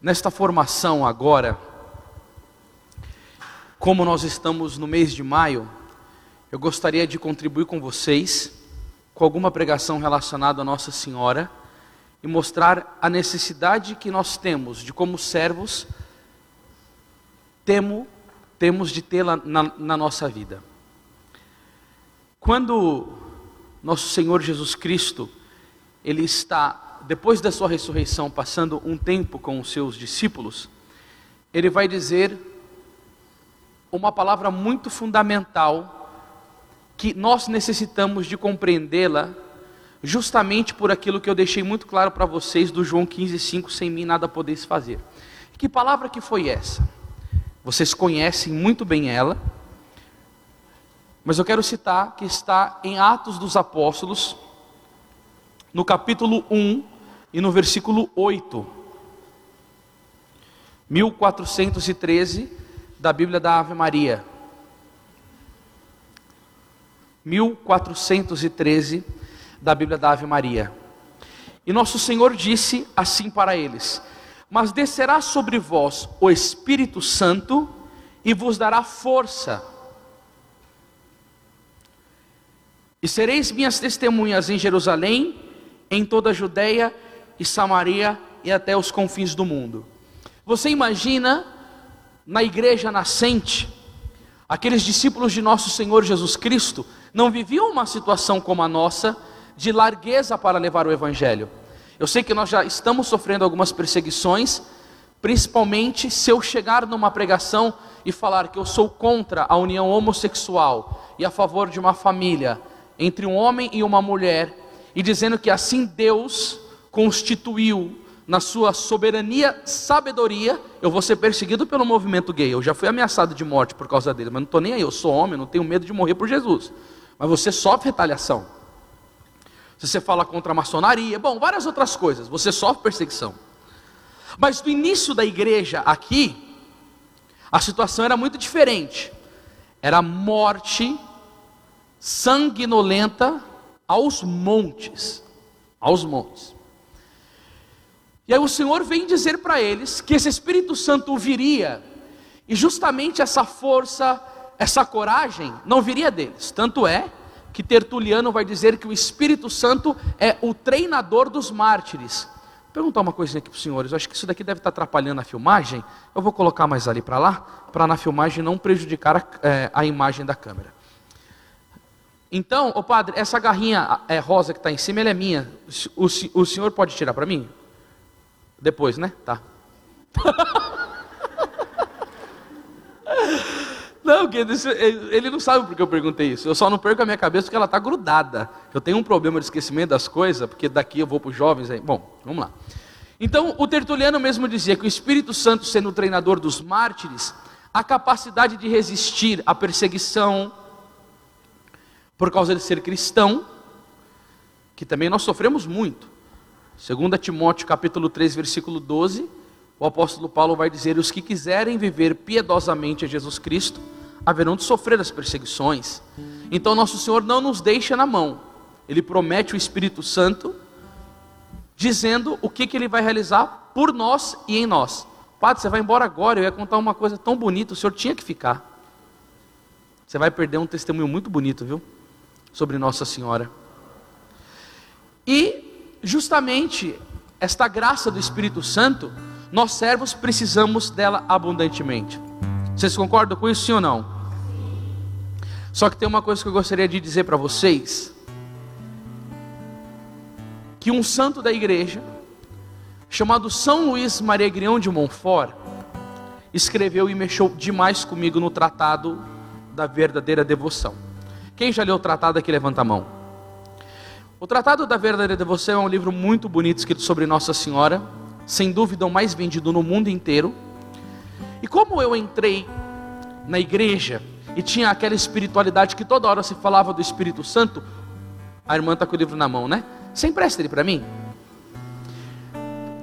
Nesta formação agora, como nós estamos no mês de maio, eu gostaria de contribuir com vocês com alguma pregação relacionada a Nossa Senhora e mostrar a necessidade que nós temos de, como servos, temo, temos de tê-la na, na nossa vida. Quando nosso Senhor Jesus Cristo, ele está, depois da sua ressurreição, passando um tempo com os seus discípulos, ele vai dizer uma palavra muito fundamental que nós necessitamos de compreendê-la justamente por aquilo que eu deixei muito claro para vocês do João 15:5, sem mim nada podeis fazer. Que palavra que foi essa? Vocês conhecem muito bem ela, mas eu quero citar que está em Atos dos Apóstolos, no capítulo 1 e no versículo 8. 1413 da Bíblia da Ave Maria. 1413 da Bíblia da Ave Maria. E nosso Senhor disse assim para eles: Mas descerá sobre vós o Espírito Santo e vos dará força. E sereis minhas testemunhas em Jerusalém, em toda a Judéia e Samaria e até os confins do mundo. Você imagina na igreja nascente, aqueles discípulos de nosso Senhor Jesus Cristo não viviam uma situação como a nossa, de largueza para levar o Evangelho. Eu sei que nós já estamos sofrendo algumas perseguições, principalmente se eu chegar numa pregação e falar que eu sou contra a união homossexual e a favor de uma família entre um homem e uma mulher, e dizendo que assim Deus constituiu na sua soberania, sabedoria, eu vou ser perseguido pelo movimento gay. Eu já fui ameaçado de morte por causa dele, mas não estou nem aí, eu sou homem, não tenho medo de morrer por Jesus. Mas você sofre retaliação. Se você fala contra a maçonaria, bom, várias outras coisas, você sofre perseguição. Mas no início da igreja aqui, a situação era muito diferente. Era morte sanguinolenta aos montes, aos montes. E aí o Senhor vem dizer para eles que esse Espírito Santo viria, e justamente essa força, essa coragem não viria deles. Tanto é que Tertuliano vai dizer que o Espírito Santo é o treinador dos mártires. Vou perguntar uma coisinha aqui para os senhores, eu acho que isso daqui deve estar atrapalhando a filmagem. Eu vou colocar mais ali para lá, para na filmagem não prejudicar a, é, a, imagem da câmera. Então, o padre, essa garrinha é, rosa que está em cima, ela é minha. O, o senhor pode tirar para mim? Depois, né? Tá. Não, ele não sabe porque eu perguntei isso. Eu só não perco a minha cabeça porque ela está grudada. Eu tenho um problema de esquecimento das coisas, porque daqui eu vou para os jovens. Aí. Bom, vamos lá. Então, o Tertuliano mesmo dizia que o Espírito Santo, sendo o treinador dos mártires, a capacidade de resistir à perseguição por causa de ser cristão, que também nós sofremos muito. Segundo Timóteo capítulo 3, versículo 12, o apóstolo Paulo vai dizer: "Os que quiserem viver piedosamente a Jesus Cristo, haverão de sofrer as perseguições. Então nosso Senhor não nos deixa na mão. Ele promete o Espírito Santo, dizendo o que, que ele vai realizar por nós e em nós. Padre, você vai embora agora, eu ia contar uma coisa tão bonita, o senhor tinha que ficar. Você vai perder um testemunho muito bonito, viu? Sobre Nossa Senhora. E, justamente, esta graça do Espírito Santo, nós servos precisamos dela abundantemente. Vocês concordam com isso, sim ou não? Só que tem uma coisa que eu gostaria de dizer para vocês: que um santo da igreja, chamado São Luís Maria Grião de Montfort, escreveu e mexeu demais comigo no tratado da verdadeira devoção. Quem já leu o tratado aqui, levanta a mão. O Tratado da Verdadeira Devoção é um livro muito bonito escrito sobre Nossa Senhora, sem dúvida o mais vendido no mundo inteiro. E como eu entrei na igreja e tinha aquela espiritualidade que toda hora se falava do Espírito Santo. A irmã está com o livro na mão, né? Você empresta ele para mim?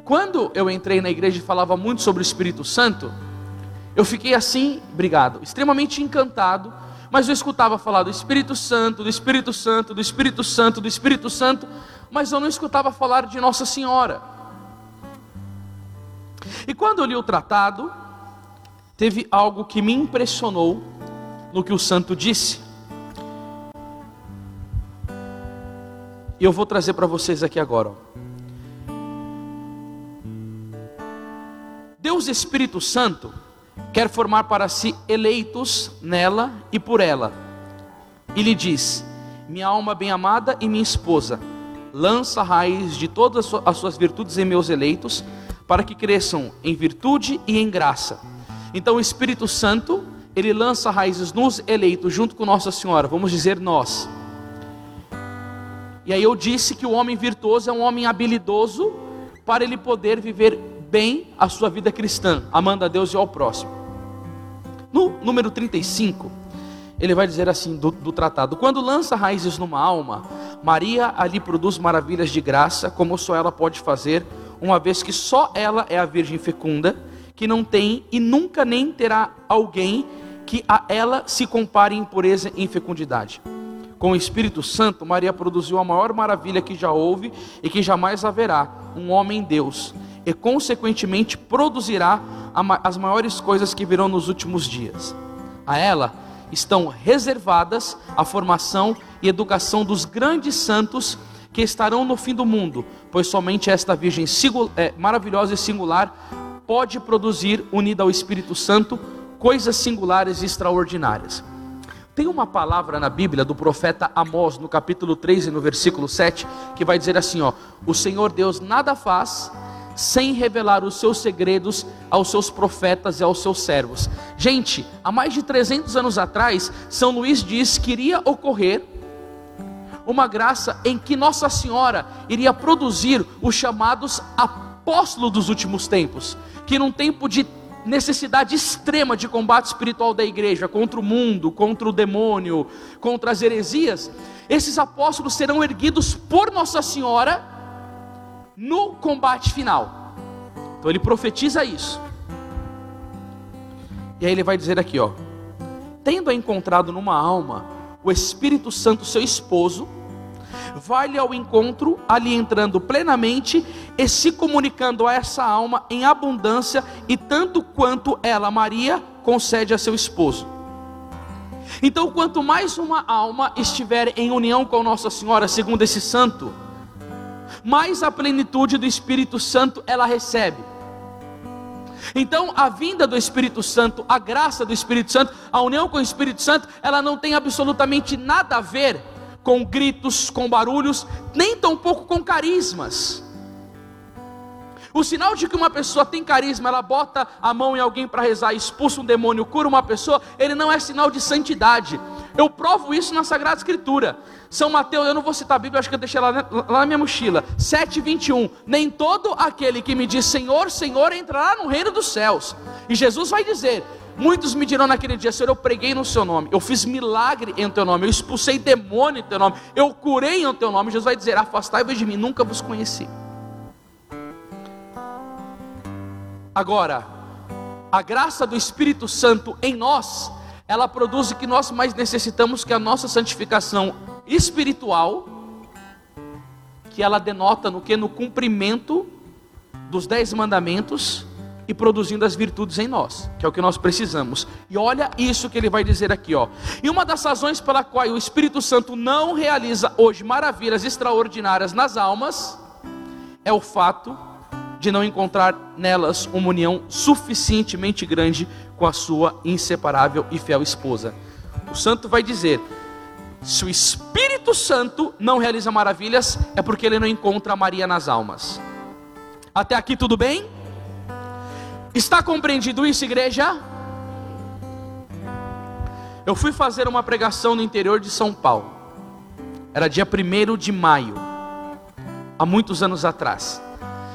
Quando eu entrei na igreja e falava muito sobre o Espírito Santo, eu fiquei assim, obrigado, extremamente encantado, mas eu escutava falar do Espírito Santo, do Espírito Santo, do Espírito Santo, do Espírito Santo, mas eu não escutava falar de Nossa Senhora. E quando eu li o tratado, teve algo que me impressionou no que o santo disse. E eu vou trazer para vocês aqui agora. Deus Espírito Santo quer formar para si eleitos nela e por ela. E lhe diz: Minha alma bem-amada e minha esposa, lança a raiz de todas as suas virtudes em meus eleitos, para que cresçam em virtude e em graça. Então o Espírito Santo, ele lança raízes nos eleitos junto com Nossa Senhora, vamos dizer nós. E aí eu disse que o homem virtuoso é um homem habilidoso para ele poder viver bem a sua vida cristã, amando a Deus e ao próximo. No número 35, ele vai dizer assim do, do, tratado: Quando lança raízes numa alma, Maria ali produz maravilhas de graça, como só ela pode fazer, uma vez que só ela é a Virgem fecunda, que não tem e nunca nem terá alguém que a ela se compare em pureza e em fecundidade. Com o Espírito Santo, Maria produziu a maior maravilha que já houve e que jamais haverá: um homem Deus, e consequentemente produzirá as maiores coisas que virão nos últimos dias. A ela estão reservadas a formação e educação dos grandes santos que estarão no fim do mundo, pois somente esta Virgem é, maravilhosa e singular pode produzir, unida ao Espírito Santo, coisas singulares e extraordinárias. Tem uma palavra na Bíblia do profeta Amós, no capítulo 3 e no versículo 7, que vai dizer assim: ó, o Senhor Deus nada faz sem revelar os seus segredos aos seus profetas e aos seus servos. Gente, há mais de 300 anos atrás, São Luís diz que iria ocorrer uma graça em que Nossa Senhora iria produzir os chamados apóstolos dos últimos tempos, que num tempo de necessidade extrema de combate espiritual da igreja contra o mundo, contra o demônio, contra as heresias, esses apóstolos serão erguidos por Nossa Senhora no combate final. Então ele profetiza isso. E aí ele vai dizer aqui, ó: Tendo encontrado numa alma o Espírito Santo, seu esposo, vai-lhe ao encontro, ali entrando plenamente e se comunicando a essa alma em abundância e tanto quanto ela, Maria, concede a seu esposo. Então, quanto mais uma alma estiver em união com Nossa Senhora, segundo esse santo, mais a plenitude do Espírito Santo ela recebe. Então, a vinda do Espírito Santo, a graça do Espírito Santo, a união com o Espírito Santo, ela não tem absolutamente nada a ver com gritos, com barulhos, nem tampouco com carismas. O sinal de que uma pessoa tem carisma, ela bota a mão em alguém para rezar, expulsa um demônio, cura uma pessoa, ele não é sinal de santidade. Eu provo isso na Sagrada Escritura. São Mateus, eu não vou citar a Bíblia, acho que eu deixei lá, lá na minha mochila. 7,21. Nem todo aquele que me diz Senhor, Senhor entrará no reino dos céus. E Jesus vai dizer: Muitos me dirão naquele dia, Senhor, eu preguei no seu nome, eu fiz milagre em teu nome, eu expulsei demônio em teu nome, eu curei em teu nome. Jesus vai dizer: Afastai-vos de mim, nunca vos conheci. Agora, a graça do Espírito Santo em nós, ela produz o que nós mais necessitamos, que é a nossa santificação espiritual, que ela denota no que? No cumprimento dos dez mandamentos e produzindo as virtudes em nós, que é o que nós precisamos. E olha isso que ele vai dizer aqui, ó. E uma das razões pela qual o Espírito Santo não realiza hoje maravilhas extraordinárias nas almas é o fato de não encontrar nelas uma união suficientemente grande com a sua inseparável e fiel esposa. O santo vai dizer: se o Espírito Santo não realiza maravilhas, é porque ele não encontra Maria nas almas. Até aqui tudo bem? Está compreendido isso, igreja? Eu fui fazer uma pregação no interior de São Paulo. Era dia 1 de maio, há muitos anos atrás.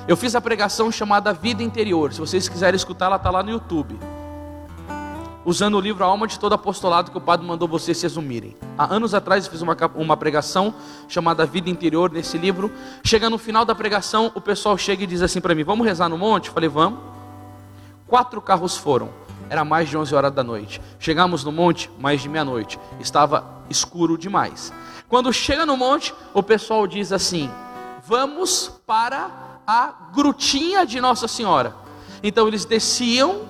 Eu fiz a pregação chamada Vida Interior. Se vocês quiserem escutar, ela está lá no YouTube. Usando o livro A Alma de Todo Apostolado que o Padre mandou vocês se resumirem. Há anos atrás eu fiz uma, uma pregação chamada Vida Interior nesse livro. Chega no final da pregação, o pessoal chega e diz assim para mim: Vamos rezar no monte? Eu falei: Vamos. Quatro carros foram. Era mais de 11 horas da noite. Chegamos no monte, mais de meia-noite. Estava escuro demais. Quando chega no monte, o pessoal diz assim: Vamos para a grutinha de Nossa Senhora. Então eles desciam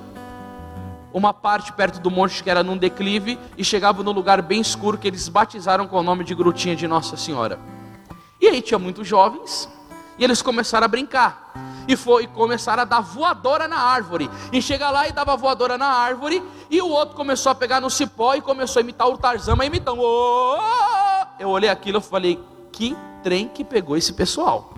uma parte perto do monte que era num declive e chegavam no lugar bem escuro que eles batizaram com o nome de Grutinha de Nossa Senhora. E aí tinha muitos jovens e eles começaram a brincar. E foi começaram a dar voadora na árvore. E chega lá e dava voadora na árvore. E o outro começou a pegar no cipó e começou a imitar o Tarzan, mas imitando. Eu olhei aquilo e falei: que trem que pegou esse pessoal.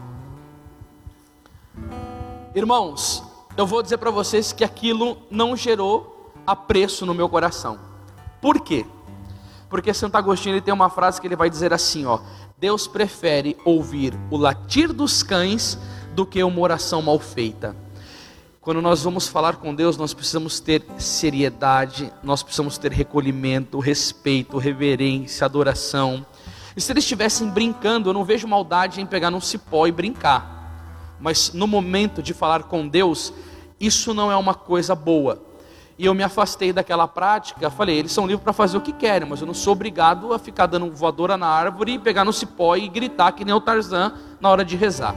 Irmãos, eu vou dizer para vocês que aquilo não gerou apreço no meu coração. Por quê? Porque Santo Agostinho ele tem uma frase que ele vai dizer assim, ó: Deus prefere ouvir o latir dos cães do que uma oração mal feita. Quando nós vamos falar com Deus, nós precisamos ter seriedade, nós precisamos ter recolhimento, respeito, reverência, adoração. E se eles estivessem brincando, eu não vejo maldade em pegar num cipó e brincar. Mas no momento de falar com Deus, isso não é uma coisa boa. E eu me afastei daquela prática, falei, eles são livres para fazer o que querem, mas eu não sou obrigado a ficar dando voadora na árvore, pegar no cipó e gritar que nem o Tarzan na hora de rezar.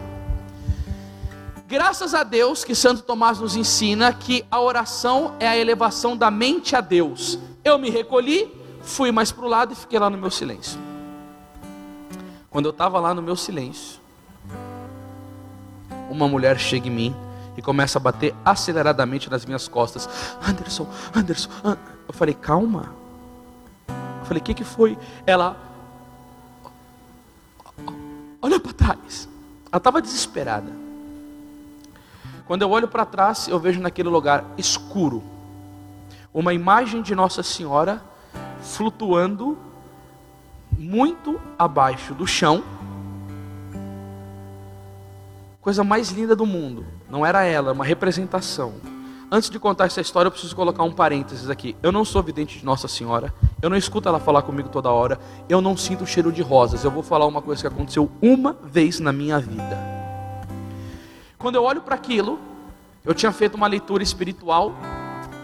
Graças a Deus que Santo Tomás nos ensina que a oração é a elevação da mente a Deus. Eu me recolhi, fui mais para o lado e fiquei lá no meu silêncio. Quando eu estava lá no meu silêncio, uma mulher chega em mim e começa a bater aceleradamente nas minhas costas. Anderson, Anderson, eu falei, calma. Eu falei, o que, que foi? Ela, olha para trás. Ela estava desesperada. Quando eu olho para trás, eu vejo naquele lugar escuro uma imagem de Nossa Senhora flutuando muito abaixo do chão coisa mais linda do mundo. Não era ela, uma representação. Antes de contar essa história, eu preciso colocar um parênteses aqui. Eu não sou vidente de Nossa Senhora. Eu não escuto ela falar comigo toda hora. Eu não sinto o cheiro de rosas. Eu vou falar uma coisa que aconteceu uma vez na minha vida. Quando eu olho para aquilo, eu tinha feito uma leitura espiritual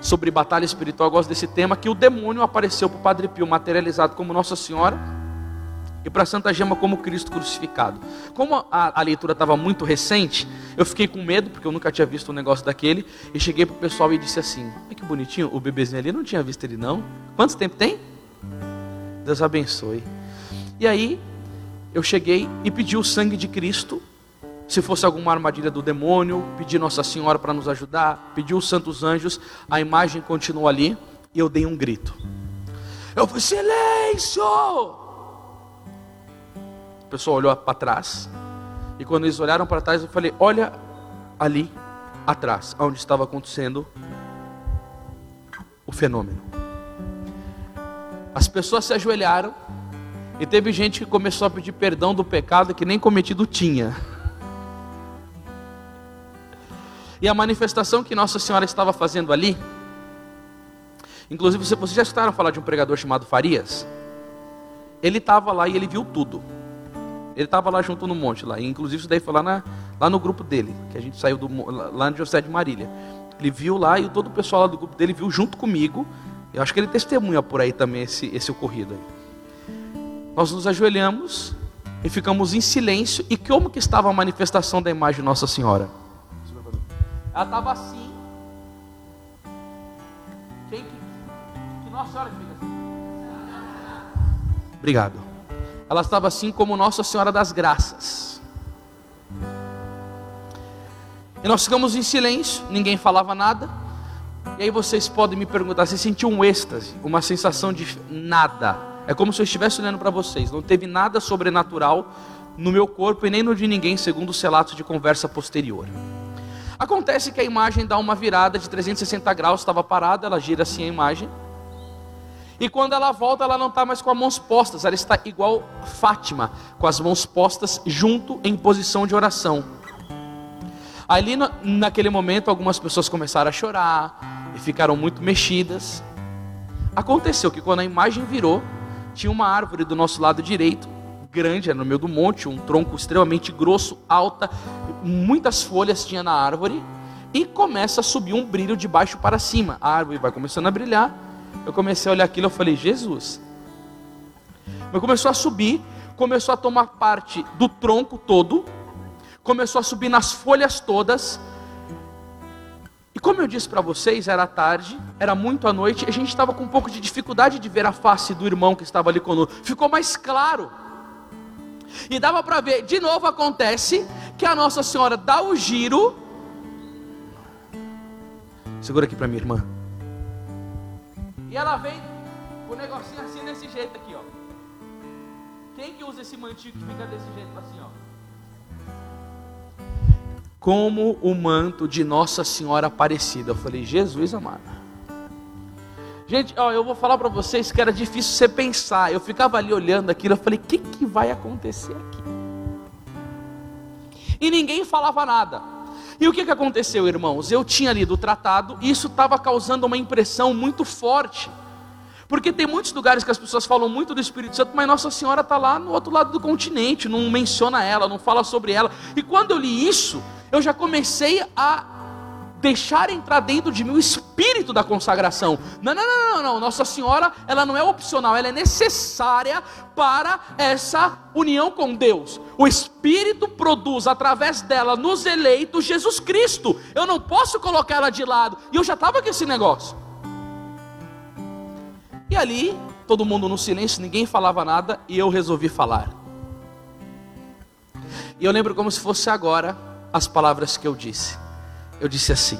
sobre batalha espiritual. Eu gosto desse tema. Que o demônio apareceu para o Padre Pio materializado como Nossa Senhora e para Santa Gema como Cristo crucificado. Como a, a leitura estava muito recente, eu fiquei com medo, porque eu nunca tinha visto um negócio daquele, e cheguei para o pessoal e disse assim: Olha que bonitinho, o bebezinho ali, não tinha visto ele não. Quanto tempo tem? Deus abençoe. E aí, eu cheguei e pedi o sangue de Cristo, se fosse alguma armadilha do demônio, pedi Nossa Senhora para nos ajudar, pedi os santos anjos, a imagem continuou ali, e eu dei um grito. Eu falei, silêncio! O pessoal olhou para trás. E quando eles olharam para trás, eu falei: Olha ali atrás, onde estava acontecendo o fenômeno. As pessoas se ajoelharam. E teve gente que começou a pedir perdão do pecado que nem cometido tinha. E a manifestação que Nossa Senhora estava fazendo ali, inclusive vocês já escutaram falar de um pregador chamado Farias? Ele estava lá e ele viu tudo. Ele estava lá junto no monte, lá. E, inclusive, isso daí foi lá, na, lá no grupo dele, que a gente saiu do, lá no José de Marília. Ele viu lá e todo o pessoal lá do grupo dele viu junto comigo. Eu acho que ele testemunha por aí também esse, esse ocorrido. Aí. Nós nos ajoelhamos e ficamos em silêncio. E como que estava a manifestação da imagem de Nossa Senhora? Ela estava assim. Quem que, que Nossa Senhora fica assim? Obrigado ela estava assim como Nossa Senhora das Graças. E nós ficamos em silêncio, ninguém falava nada. E aí vocês podem me perguntar: você sentiu um êxtase, uma sensação de nada? É como se eu estivesse olhando para vocês. Não teve nada sobrenatural no meu corpo e nem no de ninguém, segundo os relatos de conversa posterior. Acontece que a imagem dá uma virada de 360 graus, estava parada, ela gira assim a imagem. E quando ela volta, ela não está mais com as mãos postas, ela está igual Fátima, com as mãos postas junto em posição de oração. Ali naquele momento, algumas pessoas começaram a chorar e ficaram muito mexidas. Aconteceu que quando a imagem virou, tinha uma árvore do nosso lado direito, grande, era no meio do monte, um tronco extremamente grosso, alta, muitas folhas tinha na árvore, e começa a subir um brilho de baixo para cima. A árvore vai começando a brilhar, eu comecei a olhar aquilo, eu falei, Jesus. Mas começou a subir, começou a tomar parte do tronco todo, começou a subir nas folhas todas, e Como eu disse para vocês, era tarde, era muito à noite, e a gente estava com um pouco de dificuldade de ver a face do irmão que estava ali conosco. Ficou mais claro. E dava para ver, de novo acontece que a Nossa Senhora dá o giro. Segura aqui para minha irmã. E ela vem com o negocinho assim desse jeito aqui, ó. Quem que usa esse mantinho que fica desse jeito assim, ó? Como o manto de Nossa Senhora Aparecida. Eu falei, Jesus amado. Gente, ó, eu vou falar para vocês que era difícil você pensar. Eu ficava ali olhando aquilo, eu falei, o que, que vai acontecer aqui? E ninguém falava nada. E o que, que aconteceu, irmãos? Eu tinha lido o tratado e isso estava causando uma impressão muito forte. Porque tem muitos lugares que as pessoas falam muito do Espírito Santo, mas Nossa Senhora está lá no outro lado do continente, não menciona ela, não fala sobre ela. E quando eu li isso, eu já comecei a deixar entrar dentro de mim o espírito da consagração. Não, não, não, não, não. Nossa Senhora, ela não é opcional, ela é necessária para essa união com Deus. O Espírito produz através dela nos eleitos Jesus Cristo. Eu não posso colocar ela de lado. E eu já estava com esse negócio. E ali, todo mundo no silêncio, ninguém falava nada e eu resolvi falar. E eu lembro como se fosse agora as palavras que eu disse eu disse assim: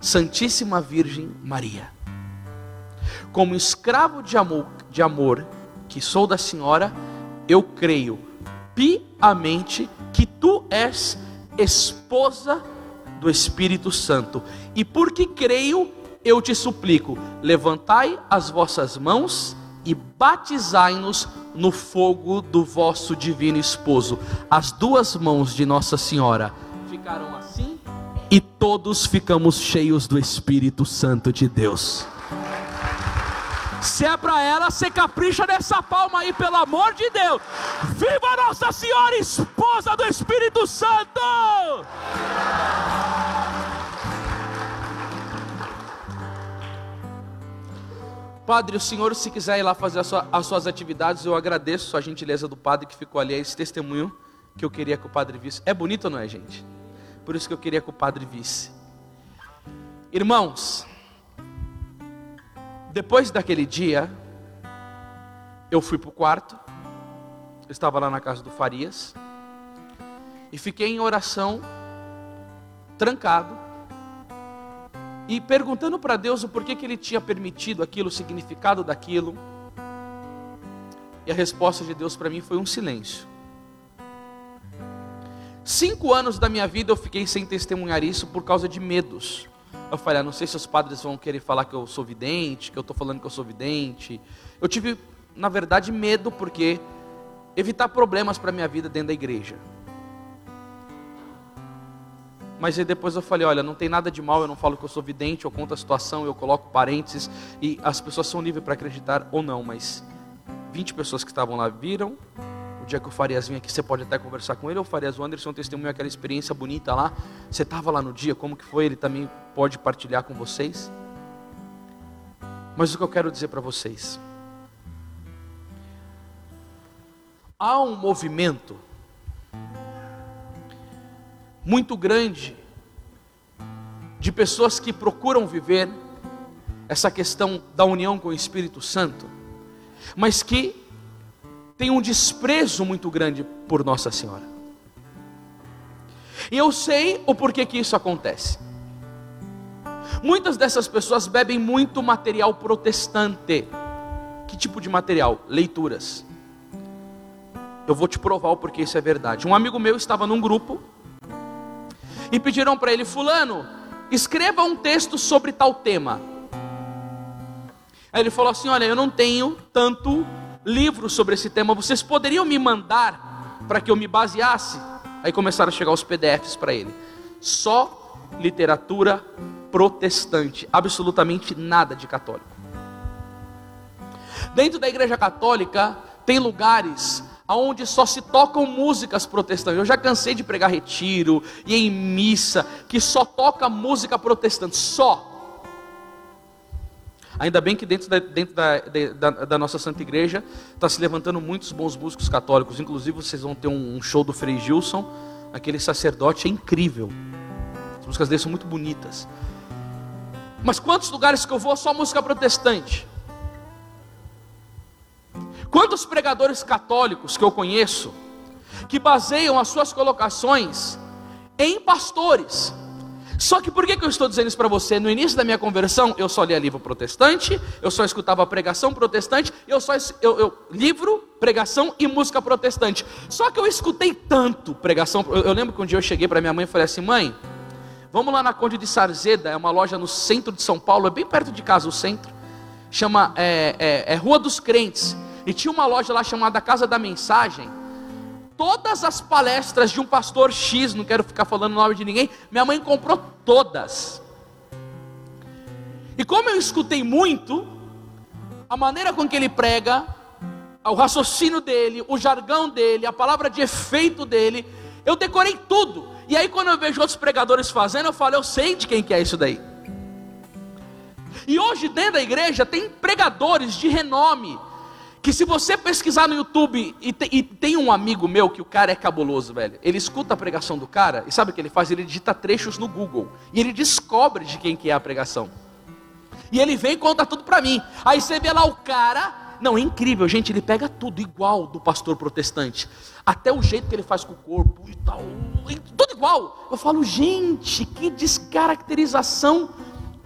Santíssima Virgem Maria, como escravo de amor, de amor que sou da Senhora, eu creio piamente que tu és esposa do Espírito Santo. E porque creio, eu te suplico: levantai as vossas mãos e batizai-nos no fogo do vosso divino esposo. As duas mãos de Nossa Senhora ficaram assim e todos ficamos cheios do Espírito Santo de Deus. Se é para ela, você capricha nessa palma aí, pelo amor de Deus. Viva Nossa Senhora, esposa do Espírito Santo! Padre, o senhor, se quiser ir lá fazer sua, as suas atividades, eu agradeço a gentileza do padre que ficou ali, esse testemunho que eu queria que o padre visse. É bonito ou não é, gente? Por isso que eu queria que o padre visse. Irmãos, depois daquele dia, eu fui para o quarto, eu estava lá na casa do Farias, e fiquei em oração, trancado, e perguntando para Deus o porquê que Ele tinha permitido aquilo, o significado daquilo. E a resposta de Deus para mim foi um silêncio. Cinco anos da minha vida eu fiquei sem testemunhar isso por causa de medos. Eu falei, ah, não sei se os padres vão querer falar que eu sou vidente, que eu estou falando que eu sou vidente. Eu tive, na verdade, medo porque evitar problemas para minha vida dentro da igreja. Mas aí depois eu falei, olha, não tem nada de mal, eu não falo que eu sou vidente, eu conto a situação, eu coloco parênteses e as pessoas são livres para acreditar ou não, mas 20 pessoas que estavam lá viram, o dia que o Farias vinha aqui, você pode até conversar com ele, o Farias, o Anderson testemunhou aquela experiência bonita lá. Você estava lá no dia, como que foi? Ele também pode partilhar com vocês. Mas o que eu quero dizer para vocês, há um movimento muito grande de pessoas que procuram viver essa questão da união com o Espírito Santo, mas que tem um desprezo muito grande por Nossa Senhora. E eu sei o porquê que isso acontece. Muitas dessas pessoas bebem muito material protestante. Que tipo de material? Leituras. Eu vou te provar o porquê isso é verdade. Um amigo meu estava num grupo e pediram para ele: Fulano, escreva um texto sobre tal tema. Aí ele falou assim: Olha, eu não tenho tanto livros sobre esse tema, vocês poderiam me mandar para que eu me baseasse? Aí começaram a chegar os PDFs para ele. Só literatura protestante, absolutamente nada de católico. Dentro da igreja católica tem lugares onde só se tocam músicas protestantes. Eu já cansei de pregar retiro e em missa que só toca música protestante, só. Ainda bem que dentro da, dentro da, da, da nossa Santa Igreja está se levantando muitos bons músicos católicos. Inclusive, vocês vão ter um, um show do Frei Gilson, aquele sacerdote é incrível. As músicas dele são muito bonitas. Mas quantos lugares que eu vou só música protestante? Quantos pregadores católicos que eu conheço que baseiam as suas colocações em pastores? Só que por que, que eu estou dizendo isso para você? No início da minha conversão, eu só lia livro protestante, eu só escutava pregação protestante, eu só eu, eu, livro, pregação e música protestante. Só que eu escutei tanto pregação. Eu, eu lembro que um dia eu cheguei para minha mãe e falei assim: mãe, vamos lá na Conde de Sarzeda, é uma loja no centro de São Paulo, é bem perto de casa o centro, chama é, é, é Rua dos Crentes, e tinha uma loja lá chamada Casa da Mensagem todas as palestras de um pastor X, não quero ficar falando o nome de ninguém, minha mãe comprou todas. E como eu escutei muito, a maneira com que ele prega, o raciocínio dele, o jargão dele, a palavra de efeito dele, eu decorei tudo. E aí quando eu vejo outros pregadores fazendo, eu falo, eu sei de quem que é isso daí. E hoje dentro da igreja tem pregadores de renome, que se você pesquisar no YouTube e, te, e, tem um amigo meu que o cara é cabuloso, velho. Ele escuta a pregação do cara e sabe o que ele faz? Ele digita trechos no Google e ele descobre de quem que é a pregação. E ele vem e conta tudo para mim. Aí você vê lá o cara, não, é incrível, gente, ele pega tudo igual do pastor protestante. Até o jeito que ele faz com o corpo e tal, tudo igual. Eu falo, gente, que descaracterização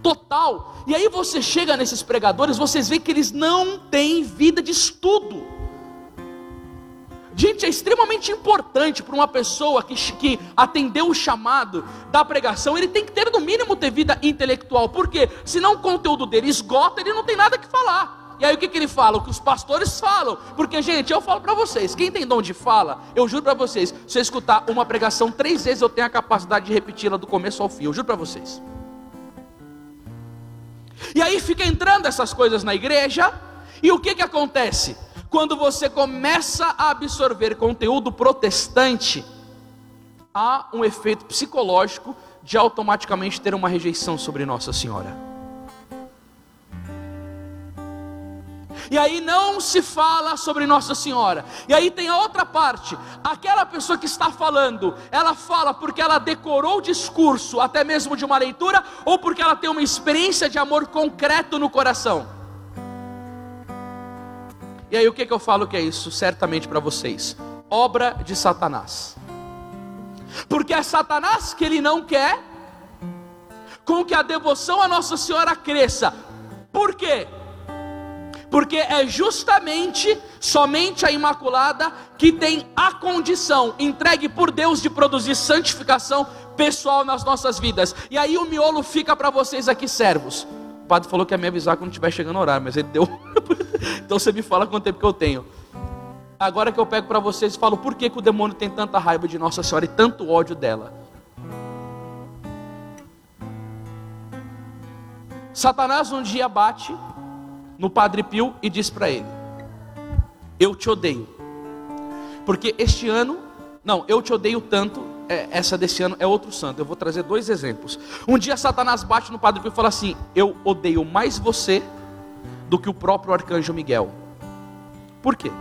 total. E aí você chega nesses pregadores, vocês veem que eles não têm vida de estudo. Gente, é extremamente importante para uma pessoa que, que atendeu o chamado da pregação, ele tem que ter no mínimo ter vida intelectual, porque senão o conteúdo dele esgota, ele não tem nada que falar. E aí o que, que ele fala? O que os pastores falam. Porque, gente, eu falo para vocês, quem tem dom de fala, eu juro para vocês, se eu escutar uma pregação três vezes, eu tenho a capacidade de repeti-la do começo ao fim, eu juro para vocês. E aí fica entrando essas coisas na igreja, e o que, que acontece? Quando você começa a absorver conteúdo protestante, há um efeito psicológico de automaticamente ter uma rejeição sobre Nossa Senhora. E aí não se fala sobre Nossa Senhora. E aí tem a outra parte. Aquela pessoa que está falando, ela fala porque ela decorou o discurso, até mesmo de uma leitura, ou porque ela tem uma experiência de amor concreto no coração. E aí o que, que eu falo que é isso? Certamente para vocês. Obra de Satanás. Porque é Satanás que ele não quer com que a devoção a Nossa Senhora cresça. Por quê? Porque é justamente somente a Imaculada que tem a condição entregue por Deus de produzir santificação pessoal nas nossas vidas. E aí o miolo fica para vocês aqui, servos. O padre falou que ia me avisar quando estiver chegando o horário, mas ele deu. então você me fala quanto tempo que eu tenho. Agora que eu pego para vocês e falo por que, que o demônio tem tanta raiva de Nossa Senhora e tanto ódio dela. Satanás um dia bate no Padre Pio e diz para ele: Eu te odeio, porque este ano, não, eu te odeio tanto. É, essa desse ano é outro santo. Eu vou trazer dois exemplos. Um dia Satanás bate no Padre Pio e fala assim: Eu odeio mais você do que o próprio arcanjo Miguel. Por quê?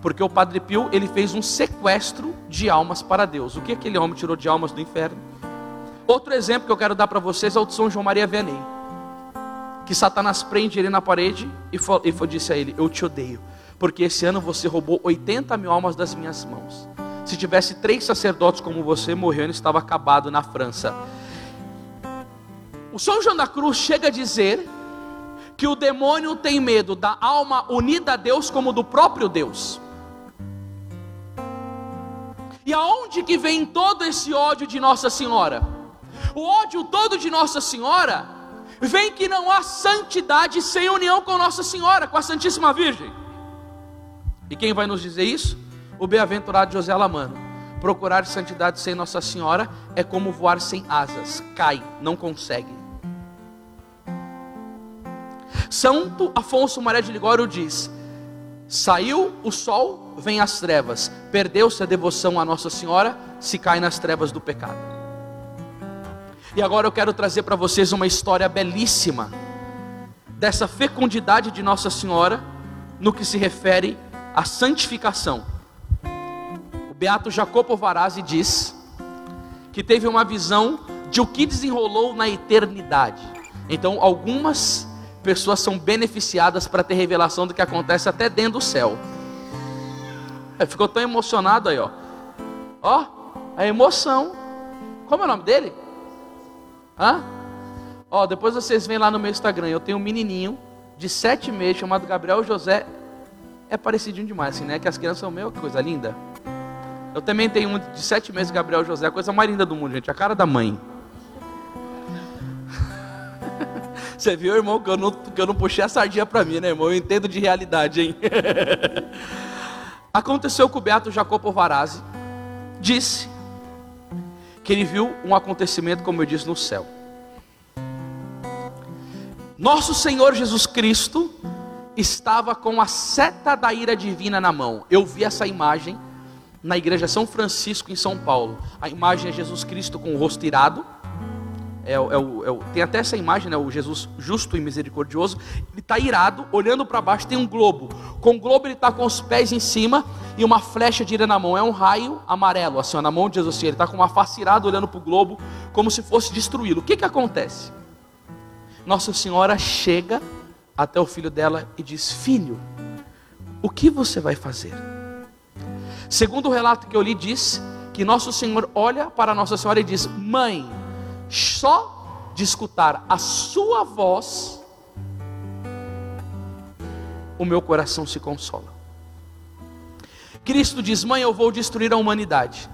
Porque o Padre Pio ele fez um sequestro de almas para Deus. O que aquele homem tirou de almas do inferno? Outro exemplo que eu quero dar para vocês é o de São João Maria Vianney que Satanás prende ele na parede e, foi, e disse a ele: Eu te odeio, porque esse ano você roubou 80 mil almas das minhas mãos. Se tivesse três sacerdotes como você, morrendo, estava acabado na França. O São João da Cruz chega a dizer que o demônio tem medo da alma unida a Deus como do próprio Deus. E aonde que vem todo esse ódio de Nossa Senhora? O ódio todo de Nossa Senhora vem que não há santidade sem união com Nossa Senhora, com a Santíssima Virgem. E quem vai nos dizer isso? O bem-aventurado José Alamano. Procurar santidade sem Nossa Senhora é como voar sem asas, cai, não consegue. Santo Afonso Maria de Ligório diz: Saiu o sol, vem as trevas, perdeu-se a devoção a Nossa Senhora, se cai nas trevas do pecado. E agora eu quero trazer para vocês uma história belíssima dessa fecundidade de Nossa Senhora no que se refere à santificação. O beato Jacopo Varazzi diz que teve uma visão de o que desenrolou na eternidade. Então, algumas pessoas são beneficiadas para ter revelação do que acontece até dentro do céu. Ficou tão emocionado aí, ó. Ó, a emoção. Como é o nome dele? Hã? Ó, depois vocês vêm lá no meu Instagram. Eu tenho um menininho de sete meses chamado Gabriel José. É parecidinho demais, assim, né? Que as crianças são meio coisa linda. Eu também tenho um de sete meses, Gabriel José, a coisa mais linda do mundo, gente. A cara da mãe. Você viu, irmão, que eu não, que eu não puxei a sardinha para mim, né, irmão? Eu entendo de realidade, hein? Aconteceu com o Beato Jacopo Varazzi. Disse que ele viu um acontecimento, como eu disse, no céu. Nosso Senhor Jesus Cristo estava com a seta da ira divina na mão. Eu vi essa imagem na igreja São Francisco, em São Paulo. A imagem é Jesus Cristo com o rosto irado é, é, é, tem até essa imagem, né, o Jesus justo e misericordioso. Ele está irado, olhando para baixo, tem um globo. Com o globo ele está com os pés em cima e uma flecha de ira na mão. É um raio amarelo, assim, ó, na mão de Jesus. Assim, ele está com uma face irada olhando para o globo, como se fosse destruí-lo. O que, que acontece? Nossa Senhora chega até o filho dela e diz: Filho, o que você vai fazer? Segundo o relato que eu li, diz que Nosso Senhor olha para Nossa Senhora e diz: Mãe, só de escutar a sua voz, o meu coração se consola. Cristo diz: Mãe, eu vou destruir a humanidade.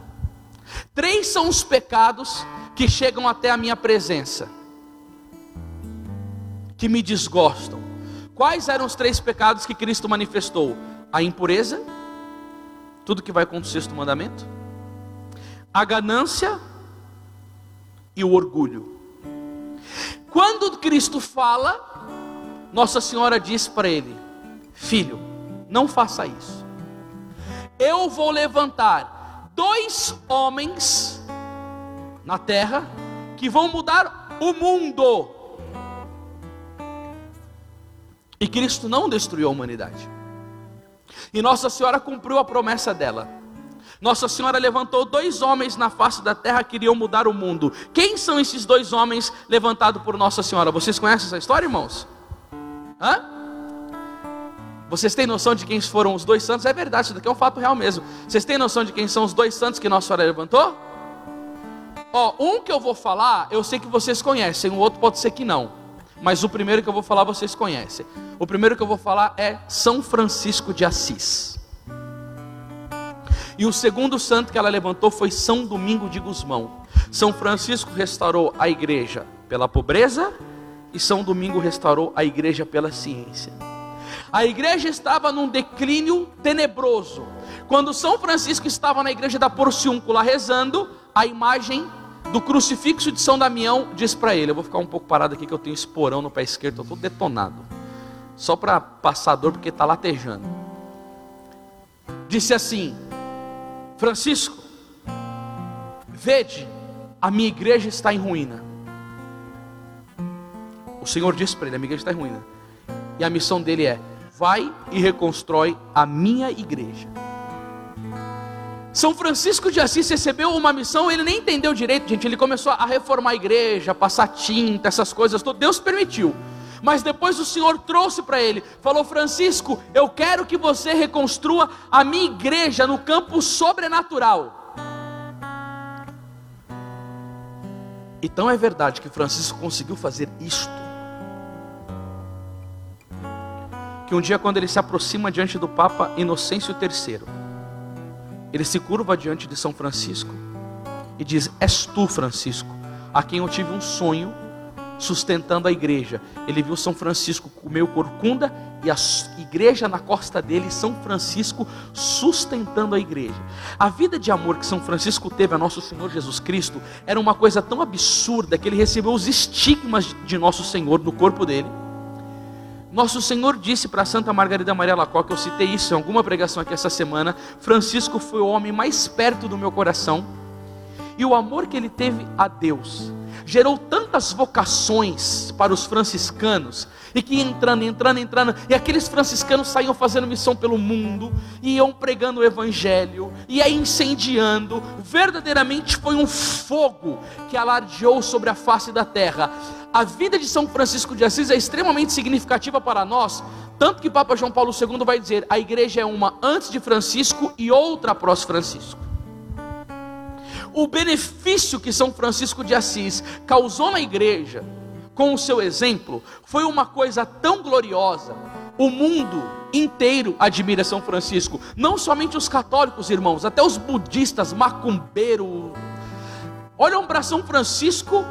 Três são os pecados que chegam até a minha presença, que me desgostam. Quais eram os três pecados que Cristo manifestou? A impureza, tudo que vai contra o sexto mandamento, a ganância e o orgulho. Quando Cristo fala, Nossa Senhora diz para ele: Filho, não faça isso. Eu vou levantar dois homens na terra que vão mudar o mundo. E Cristo não destruiu a humanidade. E Nossa Senhora cumpriu a promessa dela. Nossa Senhora levantou dois homens na face da terra que queriam mudar o mundo. Quem são esses dois homens levantados por Nossa Senhora? Vocês conhecem essa história, irmãos? Hã? Vocês têm noção de quem foram os dois santos? É verdade, isso daqui é um fato real mesmo. Vocês têm noção de quem são os dois santos que Nossa Senhora levantou? Ó, um que eu vou falar, eu sei que vocês conhecem, o outro pode ser que não. Mas o primeiro que eu vou falar vocês conhecem. O primeiro que eu vou falar é São Francisco de Assis. E o segundo santo que ela levantou foi São Domingo de Gusmão. São Francisco restaurou a igreja pela pobreza e São Domingo restaurou a igreja pela ciência. A igreja estava num declínio tenebroso. Quando São Francisco estava na igreja da Porciúncula rezando, a imagem do crucifixo de São Damião diz para ele: Eu vou ficar um pouco parado aqui que eu tenho esporão no pé esquerdo, estou detonado. Só para passar dor porque está latejando. Disse assim: Francisco, vede, a minha igreja está em ruína. O Senhor disse para ele: a minha igreja está em ruína. E a missão dele é: vai e reconstrói a minha igreja. São Francisco de Assis recebeu uma missão, ele nem entendeu direito, gente. Ele começou a reformar a igreja, passar tinta, essas coisas, Deus permitiu. Mas depois o Senhor trouxe para ele, falou: Francisco, eu quero que você reconstrua a minha igreja no campo sobrenatural. Então é verdade que Francisco conseguiu fazer isto. Que um dia, quando ele se aproxima diante do Papa Inocêncio III, ele se curva diante de São Francisco e diz: És tu, Francisco, a quem eu tive um sonho sustentando a igreja. Ele viu São Francisco comer corcunda e a igreja na costa dele, São Francisco sustentando a igreja. A vida de amor que São Francisco teve a nosso Senhor Jesus Cristo era uma coisa tão absurda que ele recebeu os estigmas de nosso Senhor no corpo dele. Nosso Senhor disse para Santa Margarida Maria Lacoque, eu citei isso em alguma pregação aqui essa semana, Francisco foi o homem mais perto do meu coração. E o amor que ele teve a Deus gerou tantas vocações para os franciscanos, e que entrando, entrando, entrando, e aqueles franciscanos saíam fazendo missão pelo mundo, iam pregando o evangelho, e aí incendiando, verdadeiramente foi um fogo que alardeou sobre a face da terra. A vida de São Francisco de Assis é extremamente significativa para nós, tanto que Papa João Paulo II vai dizer: a igreja é uma antes de Francisco e outra após Francisco. O benefício que São Francisco de Assis causou na igreja, com o seu exemplo, foi uma coisa tão gloriosa. O mundo inteiro admira São Francisco, não somente os católicos, irmãos, até os budistas, macumbeiro, olham para São Francisco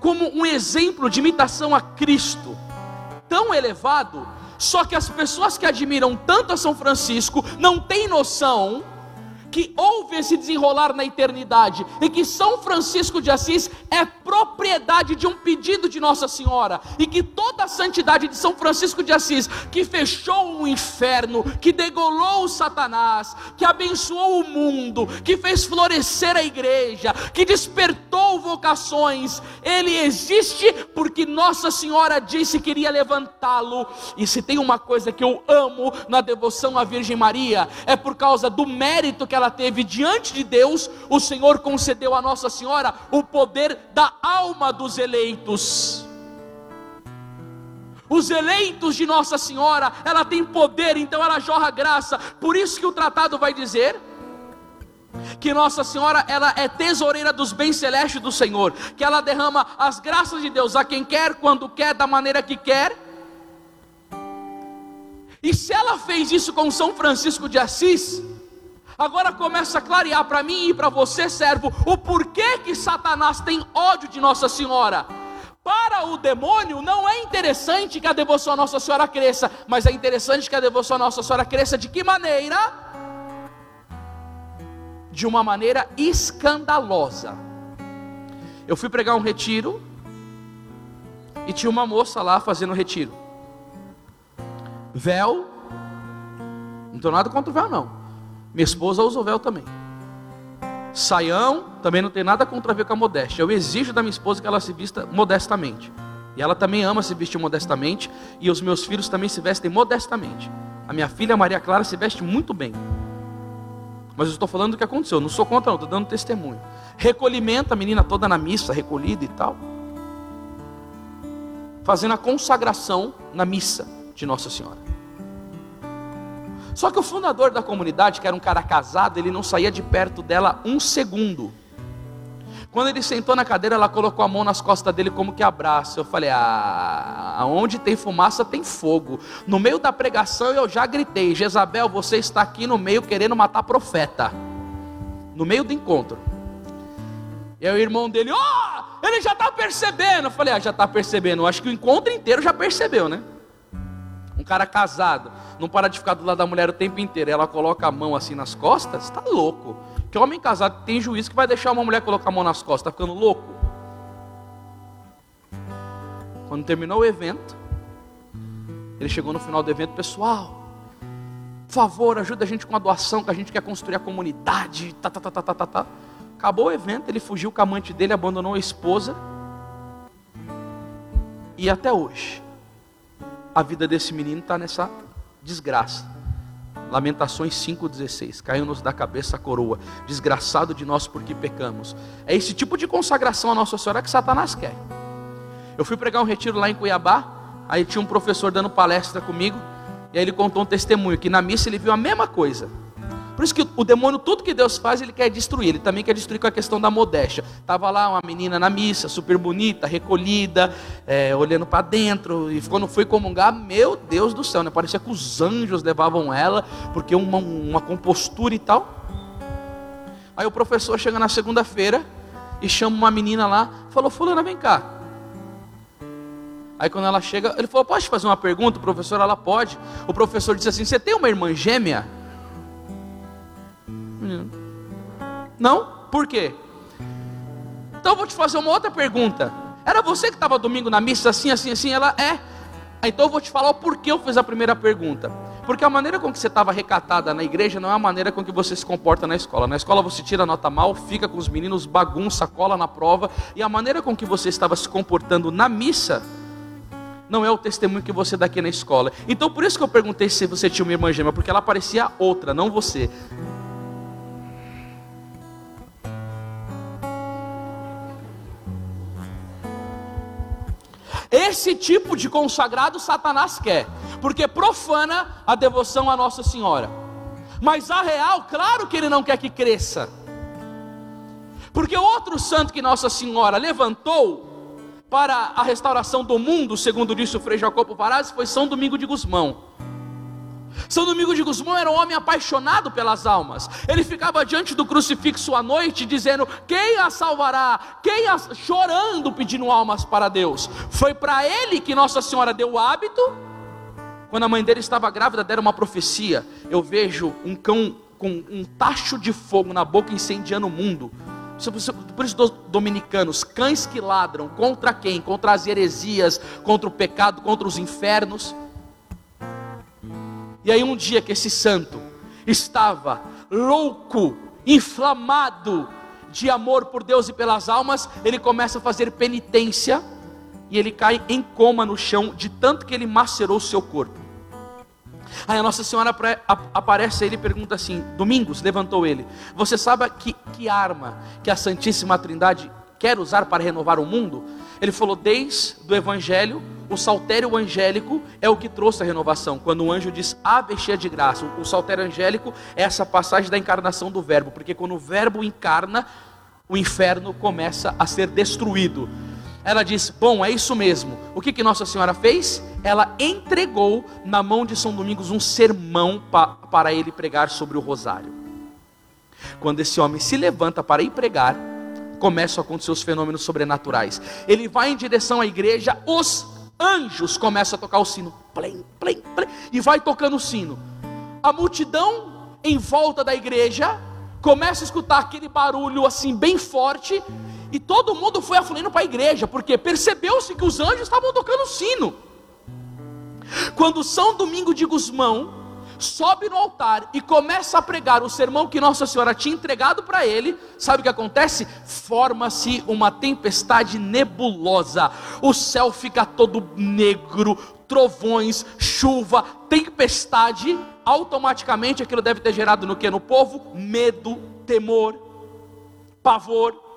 como um exemplo de imitação a Cristo, tão elevado, só que as pessoas que admiram tanto a São Francisco não têm noção que houve esse desenrolar na eternidade e que São Francisco de Assis é propriedade de um pedido de Nossa Senhora e que toda a santidade de São Francisco de Assis, que fechou o inferno, que degolou o Satanás, que abençoou o mundo, que fez florescer a igreja, que despertou vocações, ele existe porque Nossa Senhora disse que iria levantá-lo. E se tem uma coisa que eu amo na devoção à Virgem Maria, é por causa do mérito que ela teve diante de Deus, o Senhor concedeu a Nossa Senhora o poder da alma dos eleitos. Os eleitos de Nossa Senhora, ela tem poder, então ela jorra graça. Por isso que o tratado vai dizer que Nossa Senhora ela é tesoureira dos bens celestes do Senhor, que ela derrama as graças de Deus a quem quer, quando quer, da maneira que quer. E se ela fez isso com São Francisco de Assis, Agora começa a clarear para mim e para você, servo, o porquê que Satanás tem ódio de Nossa Senhora. Para o demônio, não é interessante que a devoção a Nossa Senhora cresça, mas é interessante que a devoção a Nossa Senhora cresça de que maneira? De uma maneira escandalosa. Eu fui pregar um retiro e tinha uma moça lá fazendo retiro. Véu, não tenho nada contra o véu, não. Minha esposa usa o véu também. Saião, também não tem nada contra ver com a modéstia. Eu exijo da minha esposa que ela se vista modestamente. E ela também ama se vestir modestamente. E os meus filhos também se vestem modestamente. A minha filha Maria Clara se veste muito bem. Mas eu estou falando do que aconteceu. não sou contra, não, estou dando testemunho. Recolhimento, a menina toda na missa, recolhida e tal. Fazendo a consagração na missa de Nossa Senhora. Só que o fundador da comunidade, que era um cara casado, ele não saía de perto dela um segundo. Quando ele sentou na cadeira, ela colocou a mão nas costas dele como que abraço. Eu falei: ah, aonde tem fumaça tem fogo. No meio da pregação eu já gritei: Jezabel, você está aqui no meio querendo matar profeta. No meio do encontro. E aí o irmão dele: ó, oh, ele já está percebendo. Eu falei: ah, já está percebendo. Acho que o encontro inteiro já percebeu, né? Um cara casado não para de ficar do lado da mulher o tempo inteiro. Ela coloca a mão assim nas costas, está louco. Que homem casado tem juízo que vai deixar uma mulher colocar a mão nas costas, está ficando louco. Quando terminou o evento, ele chegou no final do evento, pessoal, por favor, ajuda a gente com a doação que a gente quer construir a comunidade. Tá, tá, tá, tá, tá, tá, tá. Acabou o evento, ele fugiu com a amante dele, abandonou a esposa. E até hoje, a vida desse menino está nessa desgraça. Lamentações 5,16. Caiu-nos da cabeça a coroa. Desgraçado de nós porque pecamos. É esse tipo de consagração a Nossa Senhora que Satanás quer. Eu fui pregar um retiro lá em Cuiabá. Aí tinha um professor dando palestra comigo. E aí ele contou um testemunho que na missa ele viu a mesma coisa. Por isso que o demônio, tudo que Deus faz, ele quer destruir. Ele também quer destruir com a questão da modéstia. Tava lá uma menina na missa, super bonita, recolhida, é, olhando para dentro. E quando foi comungar, meu Deus do céu, né? Parecia que os anjos levavam ela, porque uma, uma compostura e tal. Aí o professor chega na segunda-feira e chama uma menina lá, falou: Fulana, vem cá. Aí quando ela chega, ele falou: Pode fazer uma pergunta? O professor, ela pode. O professor disse assim: Você tem uma irmã gêmea? Não? Por quê? Então eu vou te fazer uma outra pergunta. Era você que estava domingo na missa assim, assim, assim? Ela é. Então eu vou te falar o porquê eu fiz a primeira pergunta. Porque a maneira com que você estava recatada na igreja não é a maneira com que você se comporta na escola. Na escola você tira nota mal, fica com os meninos, bagunça, cola na prova. E a maneira com que você estava se comportando na missa não é o testemunho que você dá aqui na escola. Então por isso que eu perguntei se você tinha uma irmã gêmea, porque ela parecia outra, não você. Esse tipo de consagrado Satanás quer, porque profana a devoção à Nossa Senhora. Mas a real, claro que ele não quer que cresça. Porque outro santo que Nossa Senhora levantou para a restauração do mundo, segundo disse o Frei Jacopo Varazzi, foi São Domingo de Gusmão. São Domingo de Gusmão era um homem apaixonado pelas almas. Ele ficava diante do crucifixo à noite dizendo: Quem a salvará? Quem a... chorando pedindo almas para Deus. Foi para ele que Nossa Senhora deu o hábito. Quando a mãe dele estava grávida, deram uma profecia. Eu vejo um cão com um tacho de fogo na boca incendiando o mundo. Por isso, dominicanos, cães que ladram contra quem? Contra as heresias, contra o pecado, contra os infernos. E aí um dia que esse santo estava louco, inflamado de amor por Deus e pelas almas, ele começa a fazer penitência e ele cai em coma no chão de tanto que ele macerou o seu corpo. Aí a Nossa Senhora aparece ele e pergunta assim: Domingos, levantou ele, você sabe que, que arma que a Santíssima Trindade quer usar para renovar o mundo? Ele falou: desde o Evangelho o saltério angélico é o que trouxe a renovação. Quando o anjo diz ave cheia de graça, o saltério angélico é essa passagem da encarnação do verbo, porque quando o verbo encarna, o inferno começa a ser destruído. Ela diz: Bom, é isso mesmo. O que, que Nossa Senhora fez? Ela entregou na mão de São Domingos um sermão pa, para ele pregar sobre o rosário. Quando esse homem se levanta para ir pregar, começam a acontecer os fenômenos sobrenaturais. Ele vai em direção à igreja, os anjos começam a tocar o sino, plim, plim, plim, e vai tocando o sino. A multidão em volta da igreja começa a escutar aquele barulho assim bem forte, e todo mundo foi afluindo para a igreja, porque percebeu-se que os anjos estavam tocando o sino. Quando São Domingo de Gusmão sobe no altar e começa a pregar o sermão que Nossa Senhora tinha entregado para ele, sabe o que acontece? Forma-se uma tempestade nebulosa, o céu fica todo negro, trovões, chuva, tempestade, automaticamente aquilo deve ter gerado no que? No povo? Medo, temor, pavor.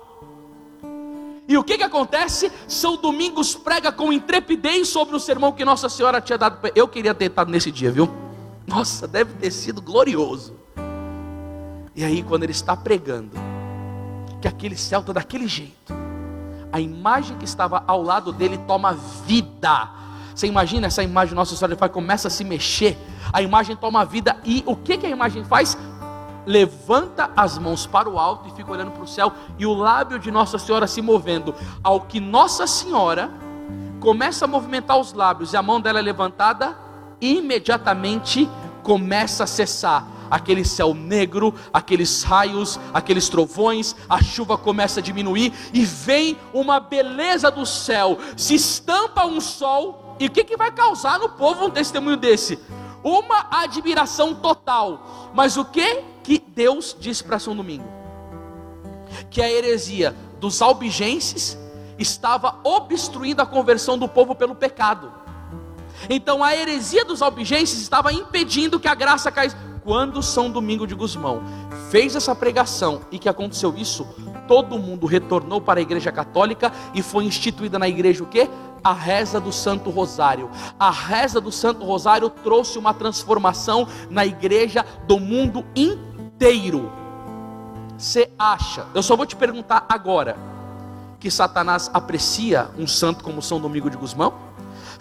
E o que, que acontece? São Domingos prega com intrepidez sobre o sermão que Nossa Senhora tinha dado. Eu queria ter estado nesse dia, viu? Nossa, deve ter sido glorioso. E aí, quando ele está pregando, que aquele céu está daquele jeito, a imagem que estava ao lado dele toma vida. Você imagina essa imagem, Nossa Senhora faz, começa a se mexer, a imagem toma vida, e o que, que a imagem faz? Levanta as mãos para o alto e fica olhando para o céu, e o lábio de Nossa Senhora se movendo, ao que Nossa Senhora começa a movimentar os lábios, e a mão dela é levantada, imediatamente começa a cessar aquele céu negro, aqueles raios, aqueles trovões, a chuva começa a diminuir e vem uma beleza do céu, se estampa um sol, e o que, que vai causar no povo um testemunho desse? Uma admiração total. Mas o que que Deus disse para São Domingo? Que a heresia dos albigenses estava obstruindo a conversão do povo pelo pecado. Então a heresia dos albigenses estava impedindo que a graça caísse. Quando São Domingo de Gusmão fez essa pregação e que aconteceu isso, todo mundo retornou para a igreja católica e foi instituída na igreja o quê? A reza do Santo Rosário. A reza do Santo Rosário trouxe uma transformação na igreja do mundo inteiro. Você acha? Eu só vou te perguntar agora que Satanás aprecia um santo como São Domingo de Gusmão?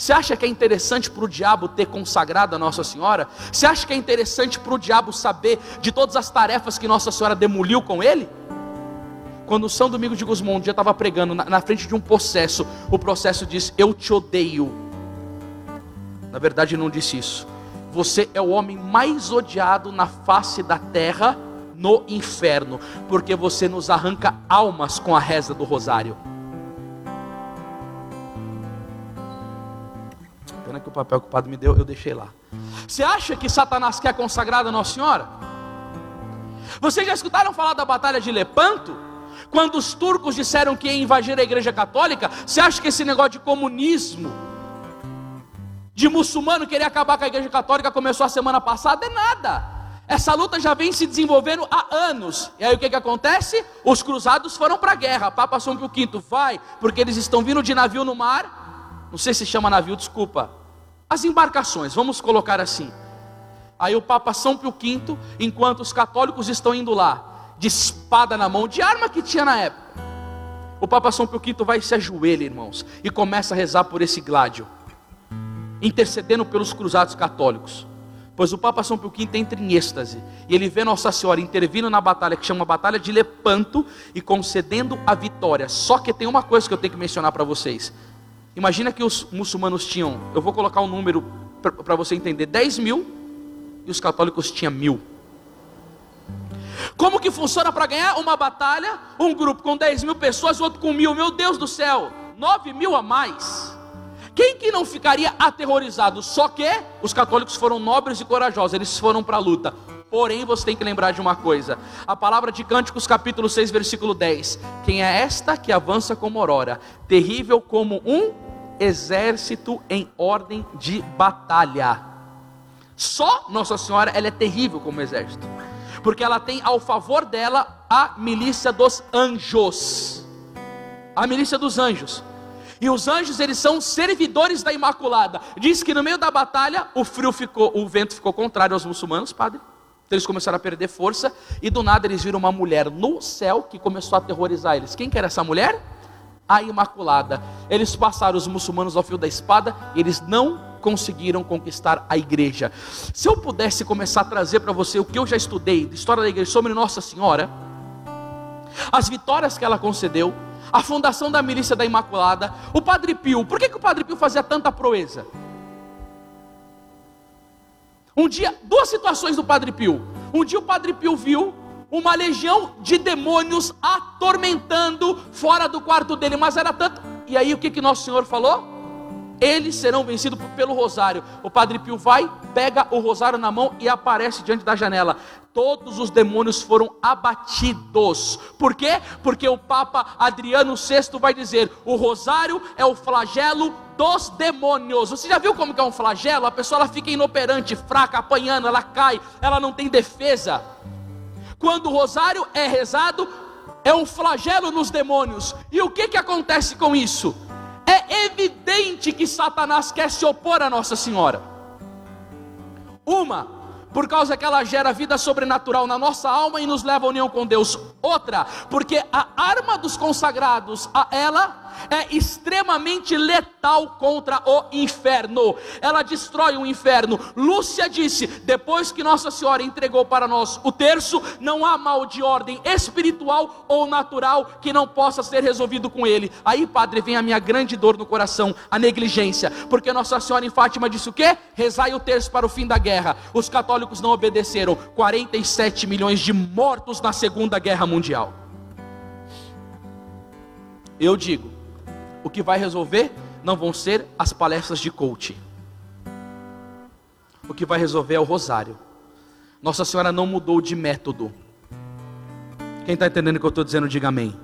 Você acha que é interessante para o diabo ter consagrado a Nossa Senhora? Você acha que é interessante para o diabo saber de todas as tarefas que Nossa Senhora demoliu com ele? Quando São Domingo de Guzmão um dia estava pregando na, na frente de um processo, o processo diz: Eu te odeio. Na verdade, não disse isso. Você é o homem mais odiado na face da terra no inferno, porque você nos arranca almas com a reza do rosário. Que o papel que o padre me deu, eu deixei lá. Você acha que Satanás quer consagrar a Nossa Senhora? Vocês já escutaram falar da Batalha de Lepanto? Quando os turcos disseram que iam invadir a igreja católica, você acha que esse negócio de comunismo, de muçulmano querer acabar com a igreja católica começou a semana passada? É nada. Essa luta já vem se desenvolvendo há anos. E aí o que, que acontece? Os cruzados foram para a guerra. Papa São Pio V vai, porque eles estão vindo de navio no mar. Não sei se chama navio, desculpa. As embarcações, vamos colocar assim. Aí o Papa São Pio V, enquanto os católicos estão indo lá, de espada na mão, de arma que tinha na época. O Papa São Pio V vai se ajoelha, irmãos, e começa a rezar por esse gládio, intercedendo pelos cruzados católicos. Pois o Papa São Pio V entra em êxtase e ele vê Nossa Senhora intervindo na batalha que chama Batalha de Lepanto e concedendo a vitória. Só que tem uma coisa que eu tenho que mencionar para vocês. Imagina que os muçulmanos tinham, eu vou colocar um número para você entender, 10 mil e os católicos tinham mil. Como que funciona para ganhar uma batalha? Um grupo com 10 mil pessoas, outro com mil. Meu Deus do céu, 9 mil a mais. Quem que não ficaria aterrorizado? Só que os católicos foram nobres e corajosos, eles foram para a luta. Porém, você tem que lembrar de uma coisa: a palavra de Cânticos, capítulo 6, versículo 10: Quem é esta que avança como aurora, terrível como um exército em ordem de batalha? Só Nossa Senhora, ela é terrível como exército, porque ela tem ao favor dela a milícia dos anjos. A milícia dos anjos. E os anjos, eles são servidores da Imaculada. Diz que no meio da batalha, o frio ficou, o vento ficou contrário aos muçulmanos, padre. Então eles começaram a perder força e do nada eles viram uma mulher no céu que começou a aterrorizar eles. Quem que era essa mulher? A Imaculada. Eles passaram os muçulmanos ao fio da espada e eles não conseguiram conquistar a igreja. Se eu pudesse começar a trazer para você o que eu já estudei da história da igreja sobre Nossa Senhora, as vitórias que ela concedeu, a fundação da milícia da Imaculada, o Padre Pio. Por que, que o Padre Pio fazia tanta proeza? Um dia, duas situações do Padre Pio. Um dia o Padre Pio viu uma legião de demônios atormentando fora do quarto dele, mas era tanto. E aí o que, que Nosso Senhor falou? eles serão vencidos pelo rosário. O Padre Pio vai, pega o rosário na mão e aparece diante da janela. Todos os demônios foram abatidos. Por quê? Porque o Papa Adriano VI vai dizer: o rosário é o flagelo dos demônios. Você já viu como que é um flagelo? A pessoa ela fica inoperante, fraca, apanhando, ela cai, ela não tem defesa. Quando o rosário é rezado, é um flagelo nos demônios. E o que que acontece com isso? É evidente que Satanás quer se opor a Nossa Senhora. Uma, por causa que ela gera vida sobrenatural na nossa alma e nos leva à união com Deus. Outra, porque a arma dos consagrados a ela é extremamente letal contra o inferno. Ela destrói o inferno. Lúcia disse: depois que Nossa Senhora entregou para nós o terço, não há mal de ordem espiritual ou natural que não possa ser resolvido com ele. Aí, padre, vem a minha grande dor no coração, a negligência, porque Nossa Senhora em Fátima disse o quê? Rezai o terço para o fim da guerra. Os católicos não obedeceram. 47 milhões de mortos na Segunda Guerra Mundial. Eu digo, o que vai resolver não vão ser as palestras de coach. O que vai resolver é o rosário. Nossa Senhora não mudou de método. Quem está entendendo o que eu estou dizendo, diga amém.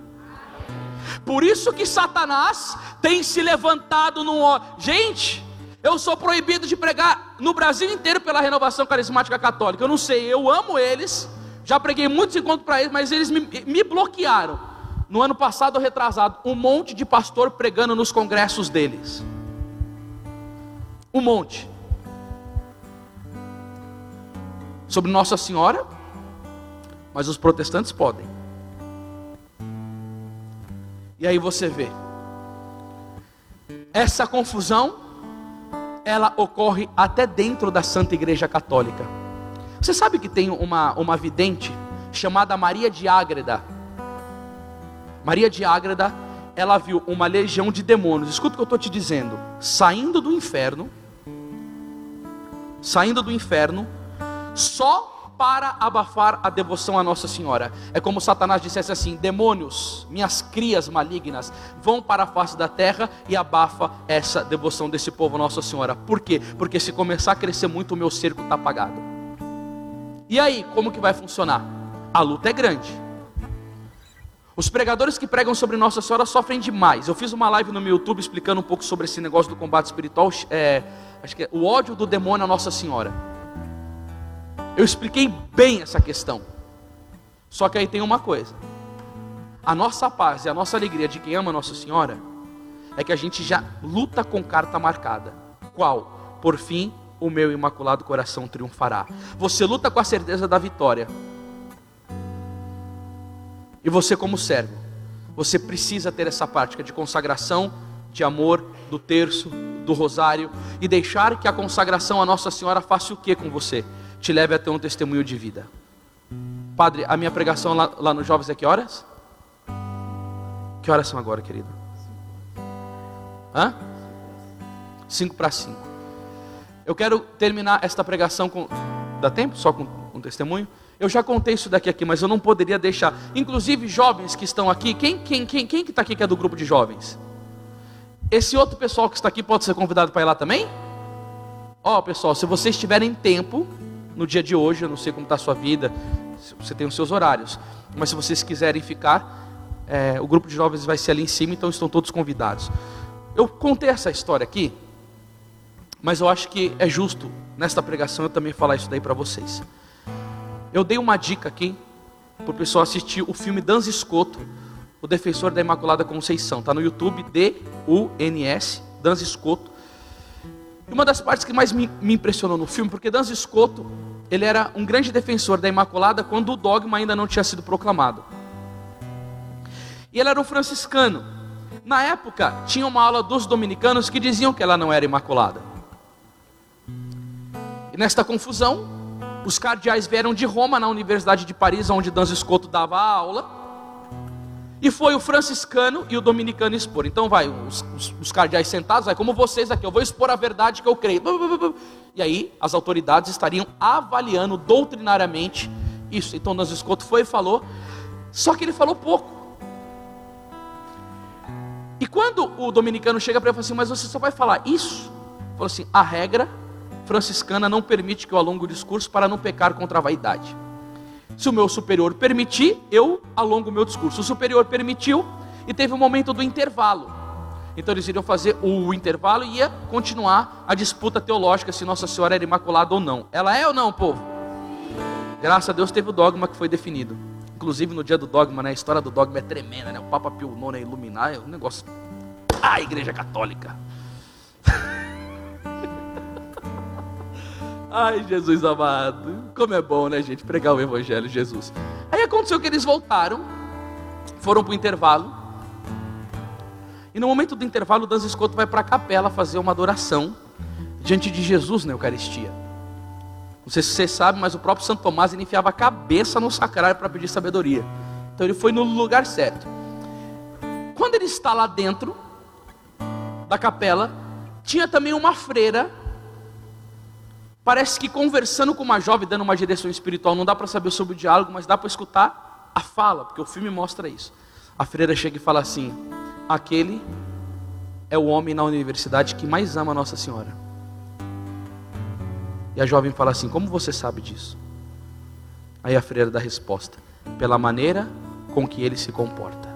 Por isso que Satanás tem se levantado no. Gente, eu sou proibido de pregar no Brasil inteiro pela renovação carismática católica. Eu não sei, eu amo eles. Já preguei muitos encontros para eles, mas eles me, me bloquearam no ano passado retrasado, um monte de pastor pregando nos congressos deles. Um monte. Sobre Nossa Senhora, mas os protestantes podem. E aí você vê. Essa confusão, ela ocorre até dentro da Santa Igreja Católica. Você sabe que tem uma, uma vidente chamada Maria de Ágreda Maria de Ágreda, ela viu uma legião de demônios, escuta o que eu estou te dizendo, saindo do inferno, saindo do inferno, só para abafar a devoção a Nossa Senhora. É como Satanás dissesse assim: demônios, minhas crias malignas, vão para a face da terra e abafa essa devoção desse povo a Nossa Senhora. Por quê? Porque se começar a crescer muito, o meu cerco está apagado. E aí, como que vai funcionar? A luta é grande. Os pregadores que pregam sobre Nossa Senhora sofrem demais. Eu fiz uma live no meu YouTube explicando um pouco sobre esse negócio do combate espiritual. É, acho que é o ódio do demônio a Nossa Senhora. Eu expliquei bem essa questão. Só que aí tem uma coisa: a nossa paz e a nossa alegria de quem ama Nossa Senhora é que a gente já luta com carta marcada. Qual? Por fim, o meu imaculado coração triunfará. Você luta com a certeza da vitória. E você, como servo, você precisa ter essa prática de consagração, de amor, do terço, do rosário e deixar que a consagração a Nossa Senhora faça o que com você? Te leve a ter um testemunho de vida. Padre, a minha pregação lá, lá nos jovens é que horas? Que horas são agora, querido? Hã? Cinco para cinco. Eu quero terminar esta pregação com. Dá tempo? Só com um testemunho? Eu já contei isso daqui aqui, mas eu não poderia deixar. Inclusive, jovens que estão aqui, quem quem quem quem que está aqui que é do grupo de jovens? Esse outro pessoal que está aqui pode ser convidado para ir lá também? Ó, oh, pessoal, se vocês tiverem tempo no dia de hoje, eu não sei como está a sua vida, você tem os seus horários, mas se vocês quiserem ficar, é, o grupo de jovens vai ser ali em cima, então estão todos convidados. Eu contei essa história aqui, mas eu acho que é justo nesta pregação eu também falar isso daí para vocês. Eu dei uma dica aqui para o pessoal assistir o filme Danza Escoto o defensor da Imaculada Conceição. Está no YouTube, D-U-N-S, Danza Escoto. E uma das partes que mais me, me impressionou no filme, porque Danza Escoto, ele era um grande defensor da Imaculada quando o dogma ainda não tinha sido proclamado. E ele era um franciscano. Na época, tinha uma aula dos dominicanos que diziam que ela não era imaculada. E nesta confusão, os cardeais vieram de Roma, na Universidade de Paris, onde Danza Escoto dava aula e foi o franciscano e o dominicano expor. Então vai, os, os, os, cardeais sentados, vai como vocês aqui, eu vou expor a verdade que eu creio. E aí as autoridades estariam avaliando doutrinariamente isso. Então Nas Escoto foi e falou, só que ele falou pouco. E quando o dominicano chega para ele e fala assim, mas você só vai falar isso? Falou assim, a regra franciscana não permite que eu alongue o discurso para não pecar contra a vaidade. Se o meu superior permitir, eu alongo o meu discurso. O superior permitiu e teve um momento do intervalo. Então eles iriam fazer o intervalo e ia continuar a disputa teológica se Nossa Senhora era imaculada ou não. Ela é ou não, povo? Graças a Deus teve o dogma que foi definido. Inclusive no dia do dogma, né? A história do dogma é tremenda, né? O Papa Pio IX é iluminar, é um negócio. Ah, Igreja Católica! Ai, Jesus amado. Como é bom, né, gente, pregar o Evangelho de Jesus. Aí aconteceu que eles voltaram, foram para o intervalo. E no momento do intervalo, o Danza Escoto vai para a capela fazer uma adoração diante de Jesus na Eucaristia. Não sei se você sabe, mas o próprio Santo Tomás enfiava a cabeça no sacrário para pedir sabedoria. Então ele foi no lugar certo. Quando ele está lá dentro da capela, tinha também uma freira Parece que conversando com uma jovem, dando uma direção espiritual, não dá para saber sobre o diálogo, mas dá para escutar a fala, porque o filme mostra isso. A freira chega e fala assim: aquele é o homem na universidade que mais ama Nossa Senhora. E a jovem fala assim: Como você sabe disso? Aí a freira dá a resposta: Pela maneira com que ele se comporta.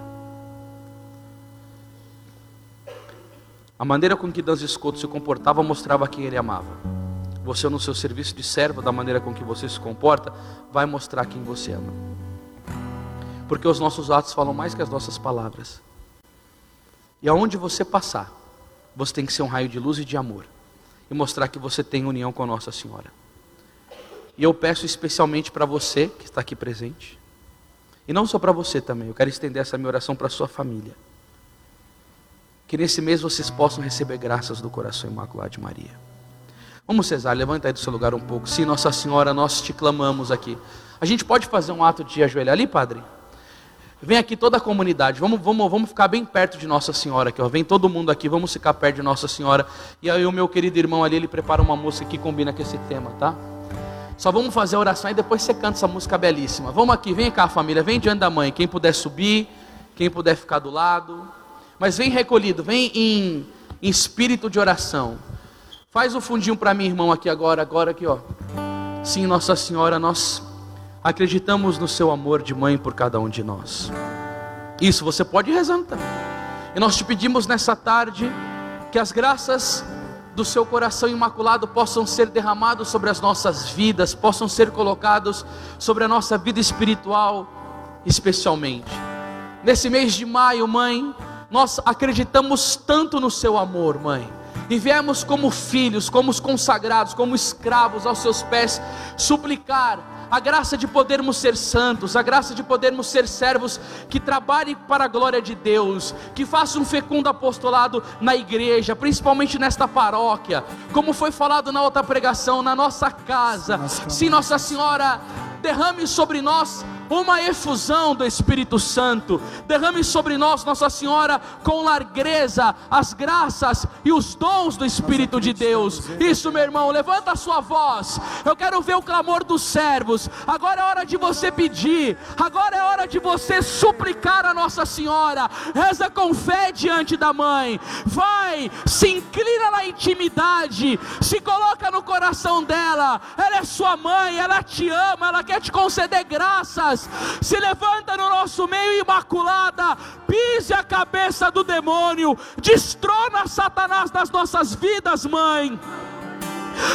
A maneira com que Danza Escoto se comportava mostrava quem ele amava. Você no seu serviço de servo, da maneira com que você se comporta, vai mostrar quem você ama. Porque os nossos atos falam mais que as nossas palavras. E aonde você passar, você tem que ser um raio de luz e de amor. E mostrar que você tem união com Nossa Senhora. E eu peço especialmente para você que está aqui presente. E não só para você também, eu quero estender essa minha oração para sua família. Que nesse mês vocês possam receber graças do coração imaculado de Maria. Vamos, Cesar, levanta aí do seu lugar um pouco. Sim, Nossa Senhora, nós te clamamos aqui. A gente pode fazer um ato de ajoelhar ali, Padre? Vem aqui toda a comunidade, vamos, vamos, vamos ficar bem perto de Nossa Senhora aqui, ó. Vem todo mundo aqui, vamos ficar perto de Nossa Senhora. E aí o meu querido irmão ali, ele prepara uma música que combina com esse tema, tá? Só vamos fazer a oração e depois você canta essa música belíssima. Vamos aqui, vem cá, família, vem diante da mãe. Quem puder subir, quem puder ficar do lado. Mas vem recolhido, vem em, em espírito de oração. Faz o fundinho para mim, irmão, aqui agora, agora aqui, ó. Sim, Nossa Senhora, nós acreditamos no seu amor de mãe por cada um de nós. Isso, você pode ir rezando também. E nós te pedimos nessa tarde que as graças do seu coração imaculado possam ser derramados sobre as nossas vidas, possam ser colocados sobre a nossa vida espiritual, especialmente. Nesse mês de maio, mãe, nós acreditamos tanto no seu amor, mãe. E viemos como filhos, como os consagrados, como escravos aos seus pés, suplicar a graça de podermos ser santos, a graça de podermos ser servos que trabalhem para a glória de Deus, que façam um fecundo apostolado na igreja, principalmente nesta paróquia, como foi falado na outra pregação, na nossa casa. Sim, Nossa Senhora, derrame sobre nós uma efusão do Espírito Santo, derrame sobre nós, Nossa Senhora, com largueza, as graças e os dons do Espírito de Deus. Isso, meu irmão, levanta a sua voz. Eu quero ver o clamor dos servos. Agora é hora de você pedir, agora é hora de você suplicar a Nossa Senhora. Reza com fé diante da mãe. Vai, se inclina na intimidade, se coloca no coração dela. Ela é sua mãe, ela te ama, ela quer te conceder graças se levanta no nosso meio imaculada, pise a cabeça do demônio, destrona Satanás das nossas vidas, mãe.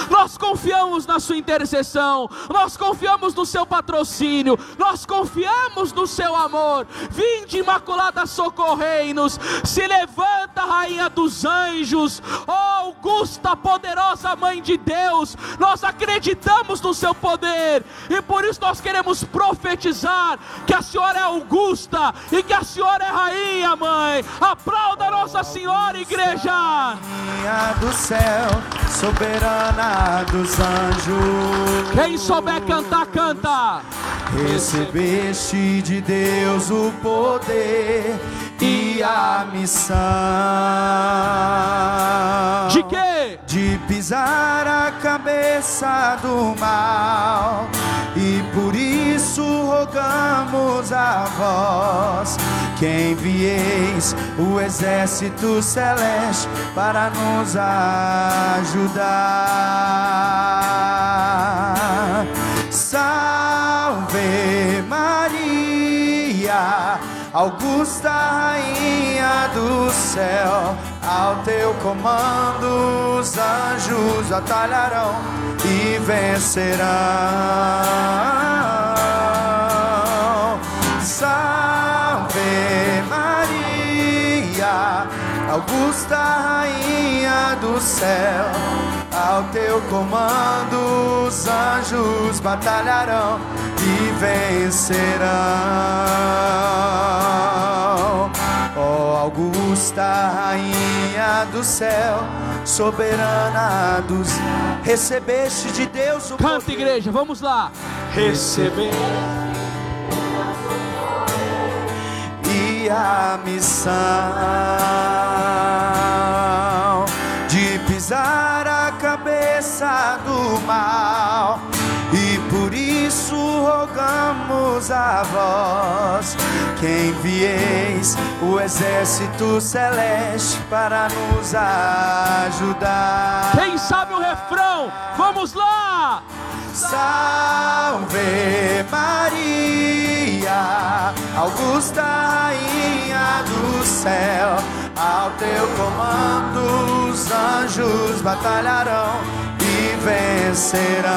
Nós confiamos na Sua intercessão, nós confiamos no Seu patrocínio, nós confiamos no Seu amor. Vinde, Imaculada, socorrei-nos. Se levanta, Rainha dos Anjos, ó Augusta, poderosa Mãe de Deus. Nós acreditamos no Seu poder e por isso nós queremos profetizar que a Senhora é Augusta e que a Senhora é Rainha, Mãe. Aplauda Nossa Senhora, igreja. Rainha do céu, soberana dos anjos. Quem souber cantar, canta. Recebeste de Deus o poder e a missão. De quê? De pisar a cabeça do mal. E por isso rogamos a vós que envieis o exército celeste para nos ajudar. Augusta Rainha do céu, ao teu comando os anjos batalharão e vencerão. Augusta Rainha do céu, ao teu comando os anjos batalharão e vencerão. Ó oh, Augusta Rainha do céu, soberana dos recebeste de Deus o Canta poder. igreja, vamos lá. Receber a missão rogamos a vós que envieis o exército celeste para nos ajudar. Quem sabe o refrão? Vamos lá! Salve Maria, Augusta Rainha do céu, ao teu comando os anjos batalharão e vencerão.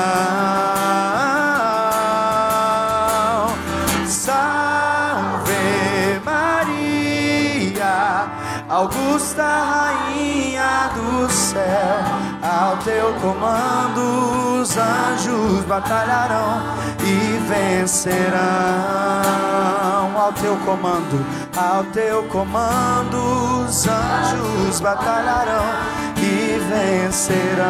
Augusta Rainha do céu, ao teu comando os anjos batalharão e vencerão. Ao teu comando, ao teu comando os anjos batalharão e vencerão.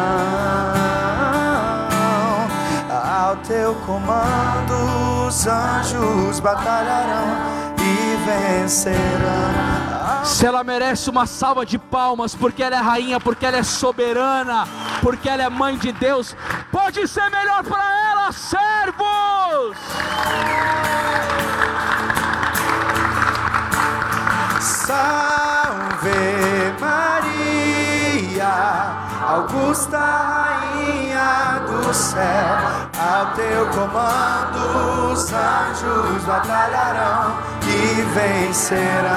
Ao teu comando os anjos batalharão e vencerão. Se ela merece uma salva de palmas, porque ela é rainha, porque ela é soberana, porque ela é mãe de Deus, Pode ser melhor para ela, servos. Salve Maria, Augusta Rainha do céu, ao teu comando os anjos batalharão e vencerão.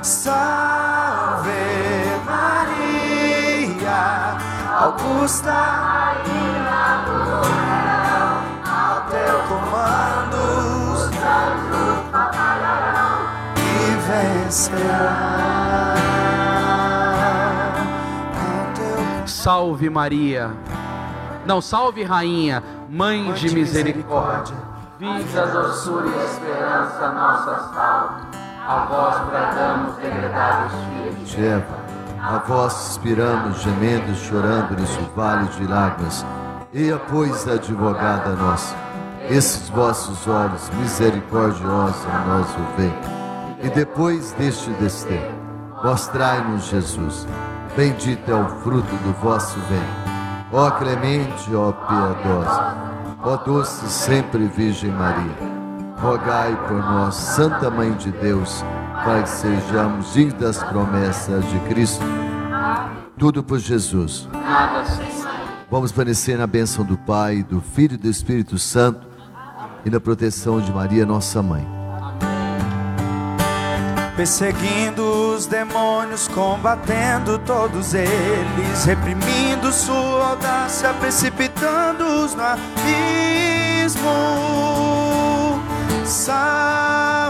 Salve Maria, Augusta Rainha do céu, ao teu comando os anjos batalharão e vencerão. Salve Maria. Não, salve Rainha, Mãe de misericórdia. Vida, doçura e esperança, nossa salve. A vós bradamos, degredados filhos. de Eva, a vós suspiramos, gemendo, chorando nesse vale de lágrimas. Eia, pois, advogada nossa, esses vossos olhos misericordiosos a nós o veem. E depois deste desterro, mostrai-nos Jesus. Bendito é o fruto do vosso ventre. Ó clemente, ó piedosa, ó doce sempre Virgem Maria, rogai por nós, Santa Mãe de Deus, para que sejamos dignos das promessas de Cristo. Tudo por Jesus. Vamos permanecer na bênção do Pai, do Filho e do Espírito Santo e na proteção de Maria, nossa mãe. Perseguindo os demônios, combatendo todos eles, reprimindo sua audácia, precipitando-os no abismo. Sai